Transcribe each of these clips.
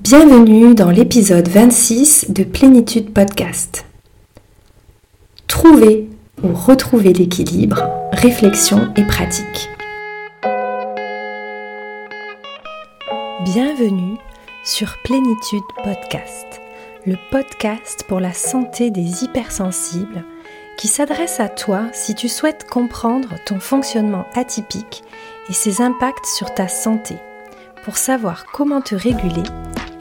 Bienvenue dans l'épisode 26 de Plénitude Podcast. Trouver ou retrouver l'équilibre, réflexion et pratique. Bienvenue sur Plénitude Podcast, le podcast pour la santé des hypersensibles qui s'adresse à toi si tu souhaites comprendre ton fonctionnement atypique et ses impacts sur ta santé pour savoir comment te réguler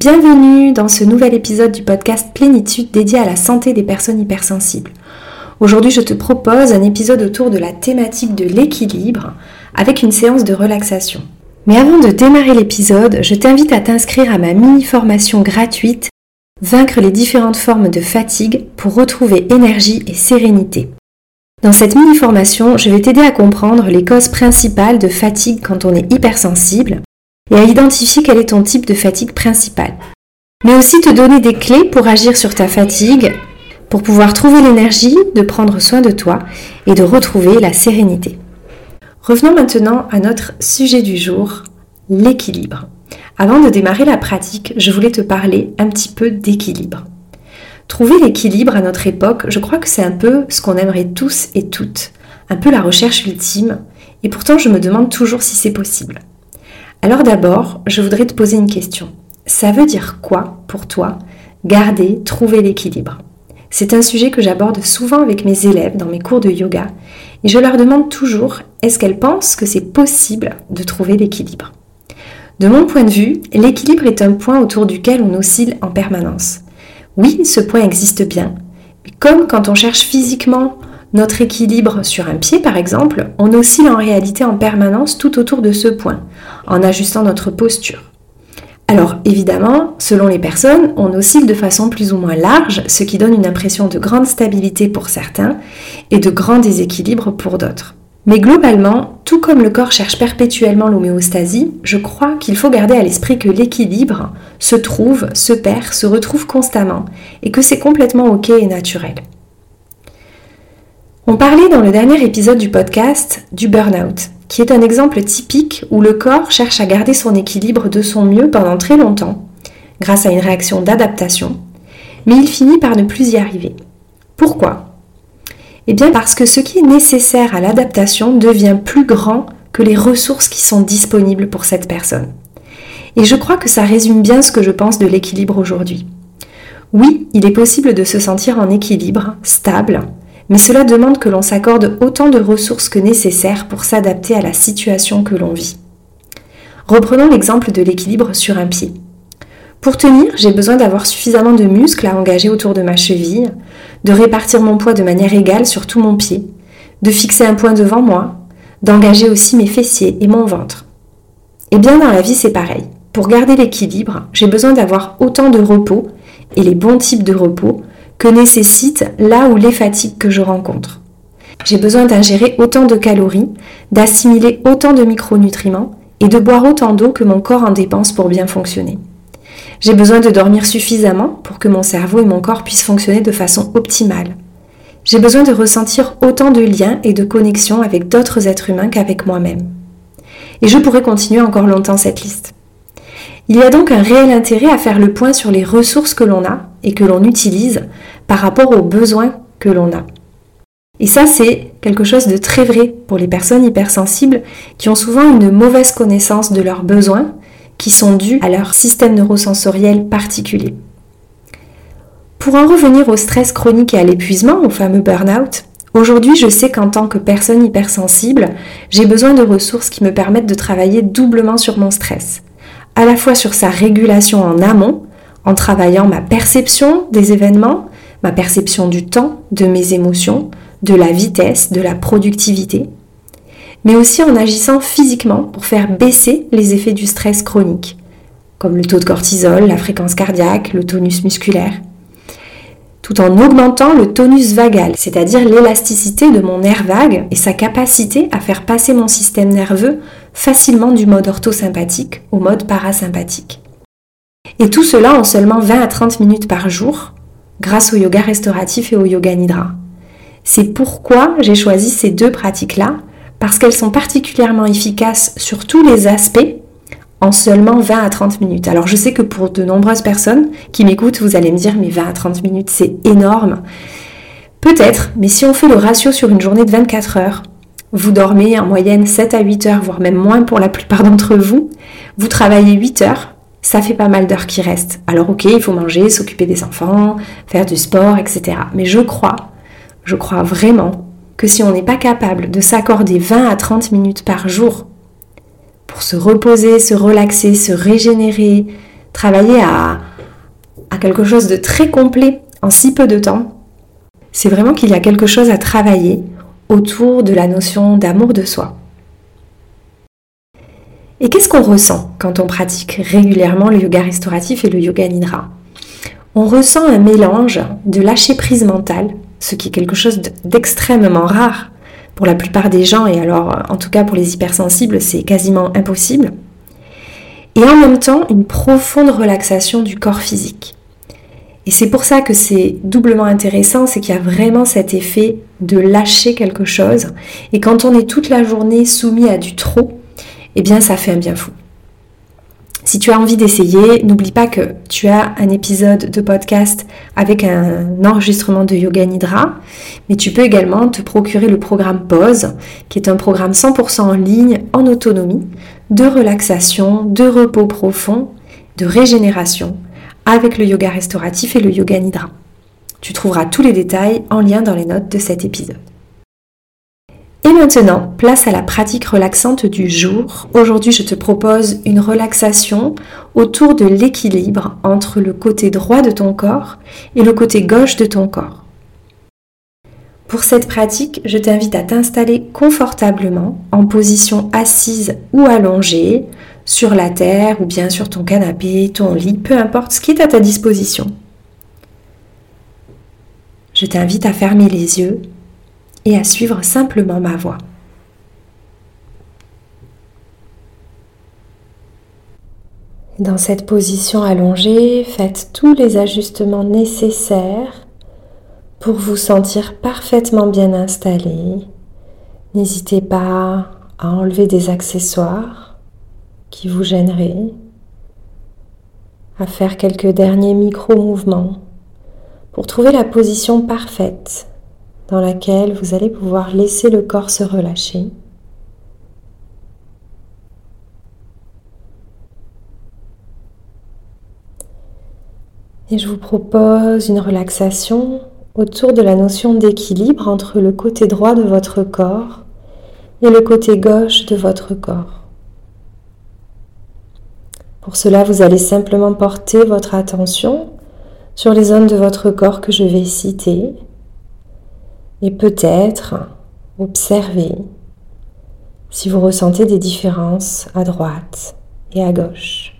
Bienvenue dans ce nouvel épisode du podcast Plénitude dédié à la santé des personnes hypersensibles. Aujourd'hui, je te propose un épisode autour de la thématique de l'équilibre avec une séance de relaxation. Mais avant de démarrer l'épisode, je t'invite à t'inscrire à ma mini-formation gratuite Vaincre les différentes formes de fatigue pour retrouver énergie et sérénité. Dans cette mini-formation, je vais t'aider à comprendre les causes principales de fatigue quand on est hypersensible et à identifier quel est ton type de fatigue principale. Mais aussi te donner des clés pour agir sur ta fatigue, pour pouvoir trouver l'énergie de prendre soin de toi et de retrouver la sérénité. Revenons maintenant à notre sujet du jour, l'équilibre. Avant de démarrer la pratique, je voulais te parler un petit peu d'équilibre. Trouver l'équilibre à notre époque, je crois que c'est un peu ce qu'on aimerait tous et toutes, un peu la recherche ultime, et pourtant je me demande toujours si c'est possible. Alors d'abord, je voudrais te poser une question. Ça veut dire quoi pour toi garder, trouver l'équilibre? C'est un sujet que j'aborde souvent avec mes élèves dans mes cours de yoga et je leur demande toujours est-ce qu'elles pensent que c'est possible de trouver l'équilibre? De mon point de vue, l'équilibre est un point autour duquel on oscille en permanence. Oui, ce point existe bien, mais comme quand on cherche physiquement notre équilibre sur un pied, par exemple, on oscille en réalité en permanence tout autour de ce point, en ajustant notre posture. Alors évidemment, selon les personnes, on oscille de façon plus ou moins large, ce qui donne une impression de grande stabilité pour certains et de grand déséquilibre pour d'autres. Mais globalement, tout comme le corps cherche perpétuellement l'homéostasie, je crois qu'il faut garder à l'esprit que l'équilibre se trouve, se perd, se retrouve constamment et que c'est complètement ok et naturel. On parlait dans le dernier épisode du podcast du burn-out, qui est un exemple typique où le corps cherche à garder son équilibre de son mieux pendant très longtemps, grâce à une réaction d'adaptation, mais il finit par ne plus y arriver. Pourquoi? Eh bien parce que ce qui est nécessaire à l'adaptation devient plus grand que les ressources qui sont disponibles pour cette personne. Et je crois que ça résume bien ce que je pense de l'équilibre aujourd'hui. Oui, il est possible de se sentir en équilibre, stable, mais cela demande que l'on s'accorde autant de ressources que nécessaire pour s'adapter à la situation que l'on vit. Reprenons l'exemple de l'équilibre sur un pied. Pour tenir, j'ai besoin d'avoir suffisamment de muscles à engager autour de ma cheville, de répartir mon poids de manière égale sur tout mon pied, de fixer un point devant moi, d'engager aussi mes fessiers et mon ventre. Et bien dans la vie, c'est pareil. Pour garder l'équilibre, j'ai besoin d'avoir autant de repos et les bons types de repos que nécessite là où les fatigues que je rencontre. J'ai besoin d'ingérer autant de calories, d'assimiler autant de micronutriments et de boire autant d'eau que mon corps en dépense pour bien fonctionner. J'ai besoin de dormir suffisamment pour que mon cerveau et mon corps puissent fonctionner de façon optimale. J'ai besoin de ressentir autant de liens et de connexions avec d'autres êtres humains qu'avec moi-même. Et je pourrais continuer encore longtemps cette liste. Il y a donc un réel intérêt à faire le point sur les ressources que l'on a et que l'on utilise par rapport aux besoins que l'on a. Et ça, c'est quelque chose de très vrai pour les personnes hypersensibles qui ont souvent une mauvaise connaissance de leurs besoins qui sont dus à leur système neurosensoriel particulier. Pour en revenir au stress chronique et à l'épuisement, au fameux burn-out, aujourd'hui je sais qu'en tant que personne hypersensible, j'ai besoin de ressources qui me permettent de travailler doublement sur mon stress, à la fois sur sa régulation en amont, en travaillant ma perception des événements, ma perception du temps, de mes émotions, de la vitesse, de la productivité, mais aussi en agissant physiquement pour faire baisser les effets du stress chronique, comme le taux de cortisol, la fréquence cardiaque, le tonus musculaire, tout en augmentant le tonus vagal, c'est-à-dire l'élasticité de mon nerf vague et sa capacité à faire passer mon système nerveux facilement du mode orthosympathique au mode parasympathique. Et tout cela en seulement 20 à 30 minutes par jour, grâce au yoga restauratif et au yoga nidra. C'est pourquoi j'ai choisi ces deux pratiques-là, parce qu'elles sont particulièrement efficaces sur tous les aspects en seulement 20 à 30 minutes. Alors je sais que pour de nombreuses personnes qui m'écoutent, vous allez me dire mais 20 à 30 minutes c'est énorme. Peut-être, mais si on fait le ratio sur une journée de 24 heures, vous dormez en moyenne 7 à 8 heures, voire même moins pour la plupart d'entre vous, vous travaillez 8 heures, ça fait pas mal d'heures qui restent. Alors ok, il faut manger, s'occuper des enfants, faire du sport, etc. Mais je crois, je crois vraiment que si on n'est pas capable de s'accorder 20 à 30 minutes par jour pour se reposer, se relaxer, se régénérer, travailler à, à quelque chose de très complet en si peu de temps, c'est vraiment qu'il y a quelque chose à travailler autour de la notion d'amour de soi. Et qu'est-ce qu'on ressent quand on pratique régulièrement le yoga restauratif et le yoga nidra? On ressent un mélange de lâcher prise mentale, ce qui est quelque chose d'extrêmement rare pour la plupart des gens, et alors en tout cas pour les hypersensibles, c'est quasiment impossible. Et en même temps, une profonde relaxation du corps physique. Et c'est pour ça que c'est doublement intéressant, c'est qu'il y a vraiment cet effet de lâcher quelque chose. Et quand on est toute la journée soumis à du trop, eh bien ça fait un bien fou. Si tu as envie d'essayer, n'oublie pas que tu as un épisode de podcast avec un enregistrement de Yoga Nidra, mais tu peux également te procurer le programme Pause, qui est un programme 100% en ligne, en autonomie, de relaxation, de repos profond, de régénération, avec le yoga restauratif et le yoga nidra. Tu trouveras tous les détails en lien dans les notes de cet épisode. Et maintenant, place à la pratique relaxante du jour. Aujourd'hui, je te propose une relaxation autour de l'équilibre entre le côté droit de ton corps et le côté gauche de ton corps. Pour cette pratique, je t'invite à t'installer confortablement en position assise ou allongée, sur la terre ou bien sur ton canapé, ton lit, peu importe ce qui est à ta disposition. Je t'invite à fermer les yeux et à suivre simplement ma voix. Dans cette position allongée, faites tous les ajustements nécessaires pour vous sentir parfaitement bien installé. N'hésitez pas à enlever des accessoires qui vous gêneraient, à faire quelques derniers micro-mouvements pour trouver la position parfaite dans laquelle vous allez pouvoir laisser le corps se relâcher. Et je vous propose une relaxation autour de la notion d'équilibre entre le côté droit de votre corps et le côté gauche de votre corps. Pour cela, vous allez simplement porter votre attention sur les zones de votre corps que je vais citer et peut-être observer si vous ressentez des différences à droite et à gauche.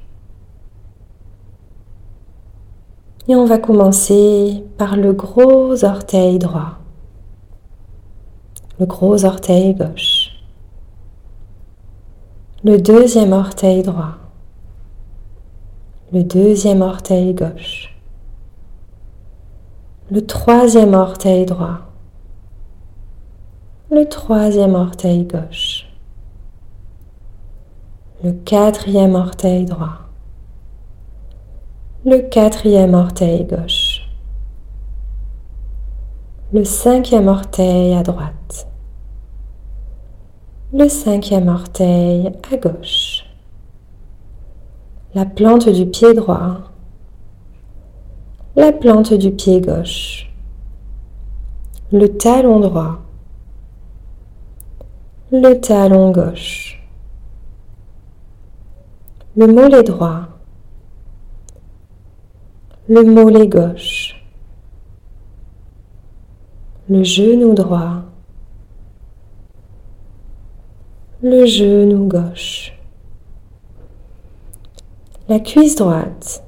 Et on va commencer par le gros orteil droit, le gros orteil gauche, le deuxième orteil droit, le deuxième orteil gauche, le troisième orteil droit, le troisième orteil gauche, le quatrième orteil droit, le quatrième orteil gauche, le cinquième orteil à droite, le cinquième orteil à gauche, la plante du pied droit, la plante du pied gauche, le talon droit, le talon gauche, le mollet droit, le mollet gauche, le genou droit, le genou gauche, la cuisse droite,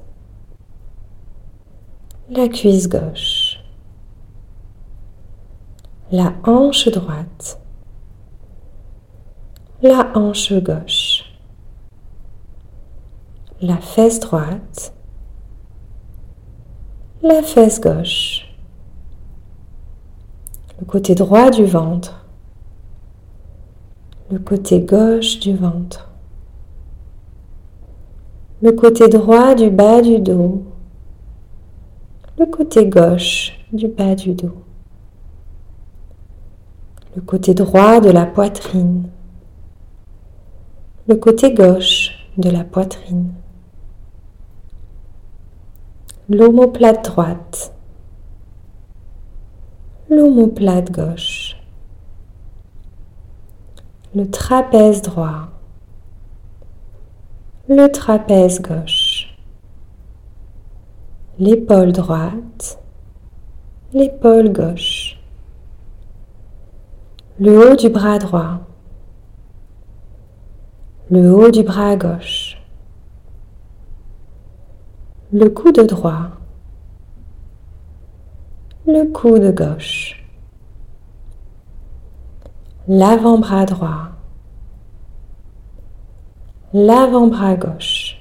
la cuisse gauche, la hanche droite, la hanche gauche, la fesse droite, la fesse gauche, le côté droit du ventre, le côté gauche du ventre, le côté droit du bas du dos, le côté gauche du bas du dos, le côté droit de la poitrine, le côté gauche de la poitrine, l'omoplate droite, l'omoplate gauche, le trapèze droit, le trapèze gauche, l'épaule droite, l'épaule gauche, le haut du bras droit, le haut du bras gauche, le coude droit, le coude gauche, l'avant-bras droit, l'avant-bras gauche,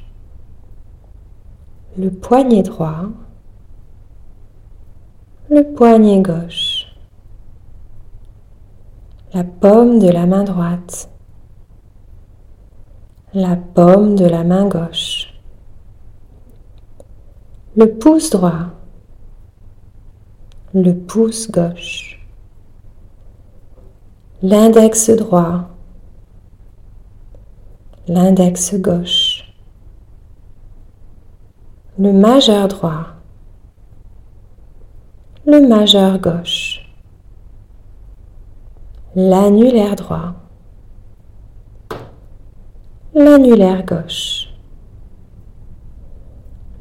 le poignet droit, le poignet gauche, la paume de la main droite, la paume de la main gauche, le pouce droit, le pouce gauche, l'index droit, l'index gauche, le majeur droit, le majeur gauche, l'annulaire droit, l'annulaire gauche,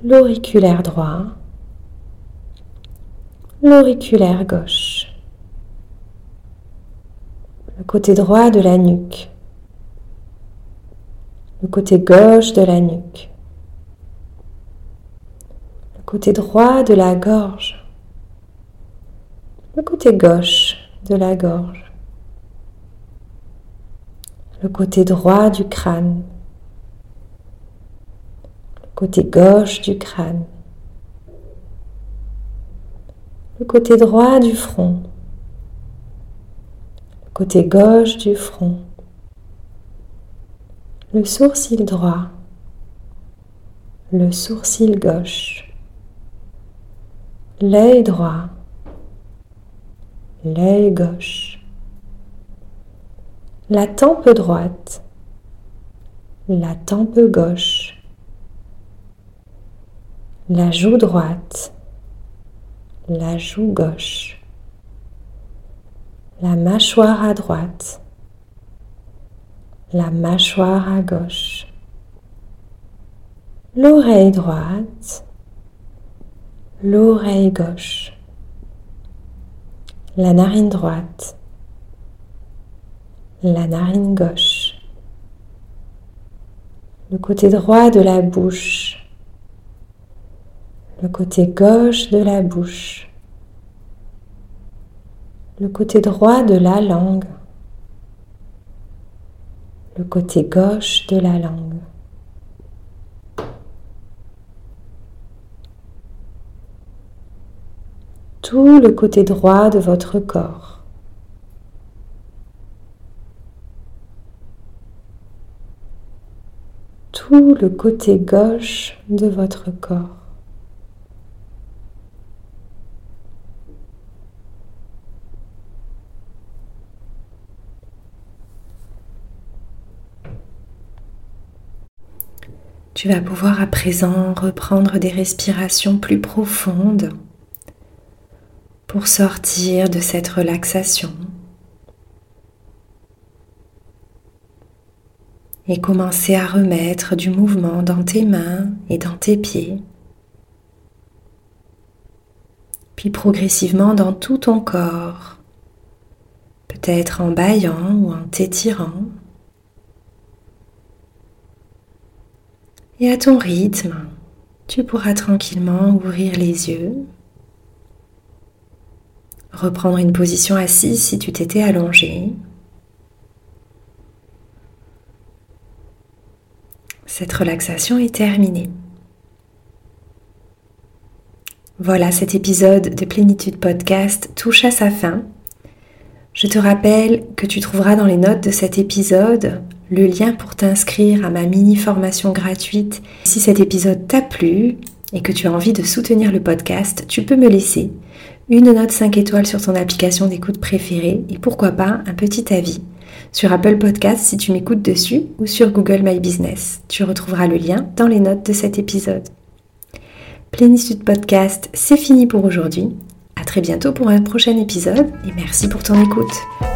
l'auriculaire droit, l'auriculaire gauche, le côté droit de la nuque, le côté gauche de la nuque, le côté droit de la gorge, le côté gauche de la gorge, le côté droit du crâne, le côté gauche du crâne, le côté droit du front, le côté gauche du front, le sourcil droit, le sourcil gauche, l'œil droit, l'œil gauche, la tempe droite, la tempe gauche, la joue droite, la joue gauche, la mâchoire à droite, la mâchoire à gauche, l'oreille droite, l'oreille gauche, la narine droite, la narine gauche, le côté droit de la bouche, le côté gauche de la bouche, le côté droit de la langue, le côté gauche de la langue. Tout le côté droit de votre corps. Le côté gauche de votre corps. Tu vas pouvoir à présent reprendre des respirations plus profondes pour sortir de cette relaxation et commencer à remettre du mouvement dans tes mains et dans tes pieds. puis progressivement dans tout ton corps, peut-être en baillant ou en t'étirant. Et à ton rythme, tu pourras tranquillement ouvrir les yeux, reprendre une position assise si tu t'étais allongé. Cette relaxation est terminée. Voilà, cet épisode de Plénitude Podcast touche à sa fin. Je te rappelle que tu trouveras dans les notes de cet épisode le lien pour t'inscrire à ma mini formation gratuite. Si cet épisode t'a plu et que tu as envie de soutenir le podcast, tu peux me laisser une note 5 étoiles sur ton application d'écoute préférée et pourquoi pas un petit avis sur Apple Podcast si tu m'écoutes dessus ou sur Google My Business. Tu retrouveras le lien dans les notes de cet épisode. Plénitude Podcast, c'est fini pour aujourd'hui. À très bientôt pour un prochain épisode et merci pour ton écoute.